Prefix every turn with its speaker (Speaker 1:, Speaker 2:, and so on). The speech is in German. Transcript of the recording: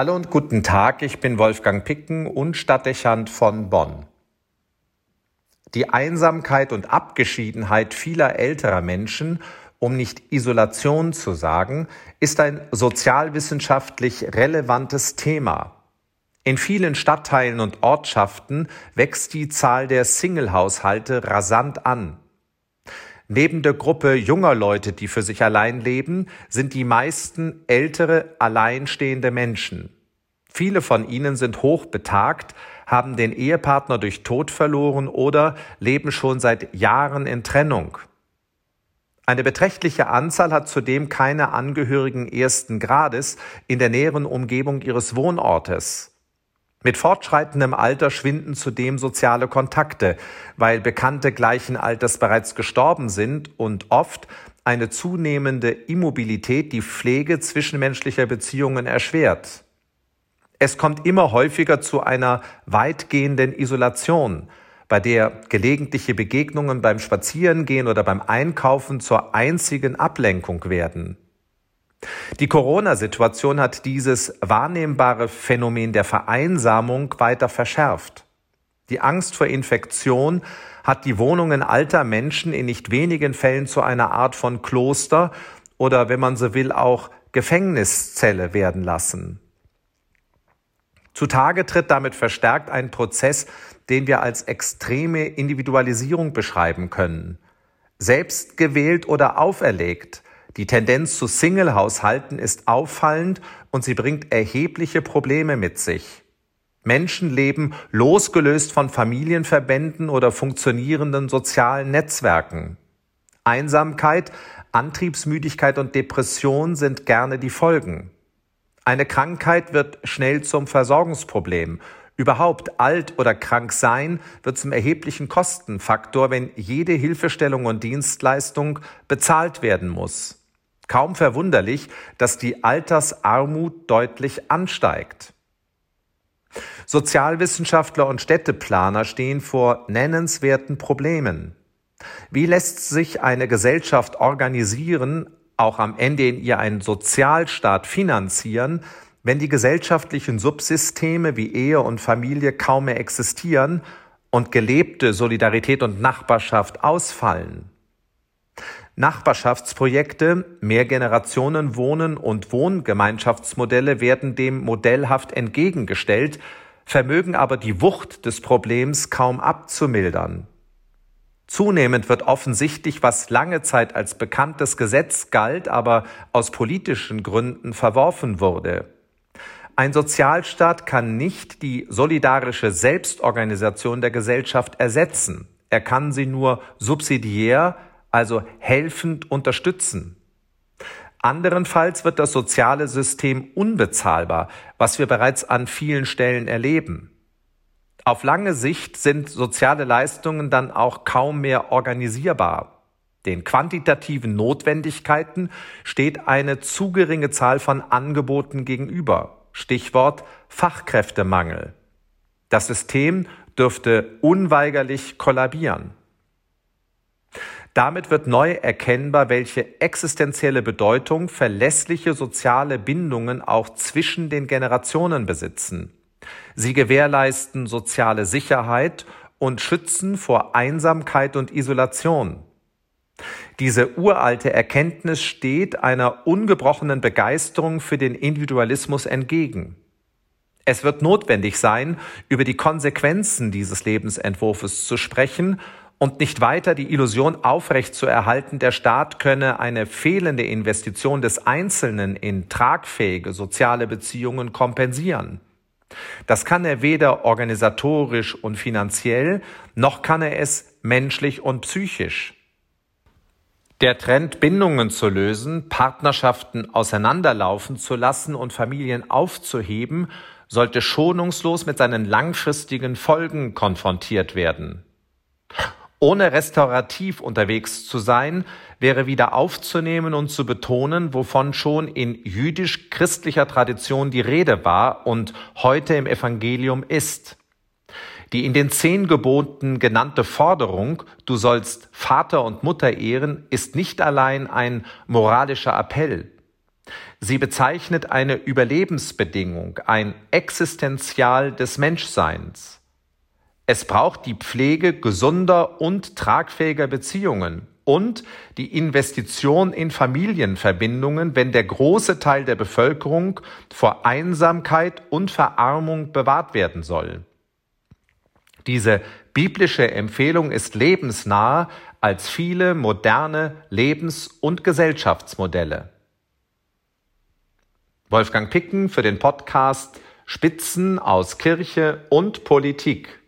Speaker 1: Hallo und guten Tag, ich bin Wolfgang Picken und Stadtdechant von Bonn. Die Einsamkeit und Abgeschiedenheit vieler älterer Menschen, um nicht Isolation zu sagen, ist ein sozialwissenschaftlich relevantes Thema. In vielen Stadtteilen und Ortschaften wächst die Zahl der Single-Haushalte rasant an. Neben der Gruppe junger Leute, die für sich allein leben, sind die meisten ältere, alleinstehende Menschen. Viele von ihnen sind hochbetagt, haben den Ehepartner durch Tod verloren oder leben schon seit Jahren in Trennung. Eine beträchtliche Anzahl hat zudem keine Angehörigen ersten Grades in der näheren Umgebung ihres Wohnortes. Mit fortschreitendem Alter schwinden zudem soziale Kontakte, weil Bekannte gleichen Alters bereits gestorben sind und oft eine zunehmende Immobilität die Pflege zwischenmenschlicher Beziehungen erschwert. Es kommt immer häufiger zu einer weitgehenden Isolation, bei der gelegentliche Begegnungen beim Spazierengehen oder beim Einkaufen zur einzigen Ablenkung werden. Die Corona-Situation hat dieses wahrnehmbare Phänomen der Vereinsamung weiter verschärft. Die Angst vor Infektion hat die Wohnungen alter Menschen in nicht wenigen Fällen zu einer Art von Kloster oder, wenn man so will, auch Gefängniszelle werden lassen. Zutage tritt damit verstärkt ein Prozess, den wir als extreme Individualisierung beschreiben können. Selbst gewählt oder auferlegt – die Tendenz zu Single-Haushalten ist auffallend und sie bringt erhebliche Probleme mit sich. Menschen leben losgelöst von Familienverbänden oder funktionierenden sozialen Netzwerken. Einsamkeit, Antriebsmüdigkeit und Depression sind gerne die Folgen. Eine Krankheit wird schnell zum Versorgungsproblem. Überhaupt alt oder krank sein wird zum erheblichen Kostenfaktor, wenn jede Hilfestellung und Dienstleistung bezahlt werden muss. Kaum verwunderlich, dass die Altersarmut deutlich ansteigt. Sozialwissenschaftler und Städteplaner stehen vor nennenswerten Problemen. Wie lässt sich eine Gesellschaft organisieren, auch am Ende in ihr einen Sozialstaat finanzieren, wenn die gesellschaftlichen Subsysteme wie Ehe und Familie kaum mehr existieren und gelebte Solidarität und Nachbarschaft ausfallen? Nachbarschaftsprojekte, Mehrgenerationenwohnen und Wohngemeinschaftsmodelle werden dem modellhaft entgegengestellt, vermögen aber die Wucht des Problems kaum abzumildern. Zunehmend wird offensichtlich, was lange Zeit als bekanntes Gesetz galt, aber aus politischen Gründen verworfen wurde. Ein Sozialstaat kann nicht die solidarische Selbstorganisation der Gesellschaft ersetzen. Er kann sie nur subsidiär also helfend unterstützen. Anderenfalls wird das soziale System unbezahlbar, was wir bereits an vielen Stellen erleben. Auf lange Sicht sind soziale Leistungen dann auch kaum mehr organisierbar. Den quantitativen Notwendigkeiten steht eine zu geringe Zahl von Angeboten gegenüber. Stichwort Fachkräftemangel. Das System dürfte unweigerlich kollabieren. Damit wird neu erkennbar, welche existenzielle Bedeutung verlässliche soziale Bindungen auch zwischen den Generationen besitzen. Sie gewährleisten soziale Sicherheit und schützen vor Einsamkeit und Isolation. Diese uralte Erkenntnis steht einer ungebrochenen Begeisterung für den Individualismus entgegen. Es wird notwendig sein, über die Konsequenzen dieses Lebensentwurfs zu sprechen und nicht weiter die Illusion aufrechtzuerhalten, der Staat könne eine fehlende Investition des Einzelnen in tragfähige soziale Beziehungen kompensieren. Das kann er weder organisatorisch und finanziell, noch kann er es menschlich und psychisch. Der Trend, Bindungen zu lösen, Partnerschaften auseinanderlaufen zu lassen und Familien aufzuheben, sollte schonungslos mit seinen langfristigen Folgen konfrontiert werden. Ohne restaurativ unterwegs zu sein, wäre wieder aufzunehmen und zu betonen, wovon schon in jüdisch-christlicher Tradition die Rede war und heute im Evangelium ist. Die in den zehn Geboten genannte Forderung, du sollst Vater und Mutter ehren, ist nicht allein ein moralischer Appell. Sie bezeichnet eine Überlebensbedingung, ein Existenzial des Menschseins. Es braucht die Pflege gesunder und tragfähiger Beziehungen und die Investition in Familienverbindungen, wenn der große Teil der Bevölkerung vor Einsamkeit und Verarmung bewahrt werden soll. Diese biblische Empfehlung ist lebensnah als viele moderne Lebens- und Gesellschaftsmodelle. Wolfgang Picken für den Podcast Spitzen aus Kirche und Politik.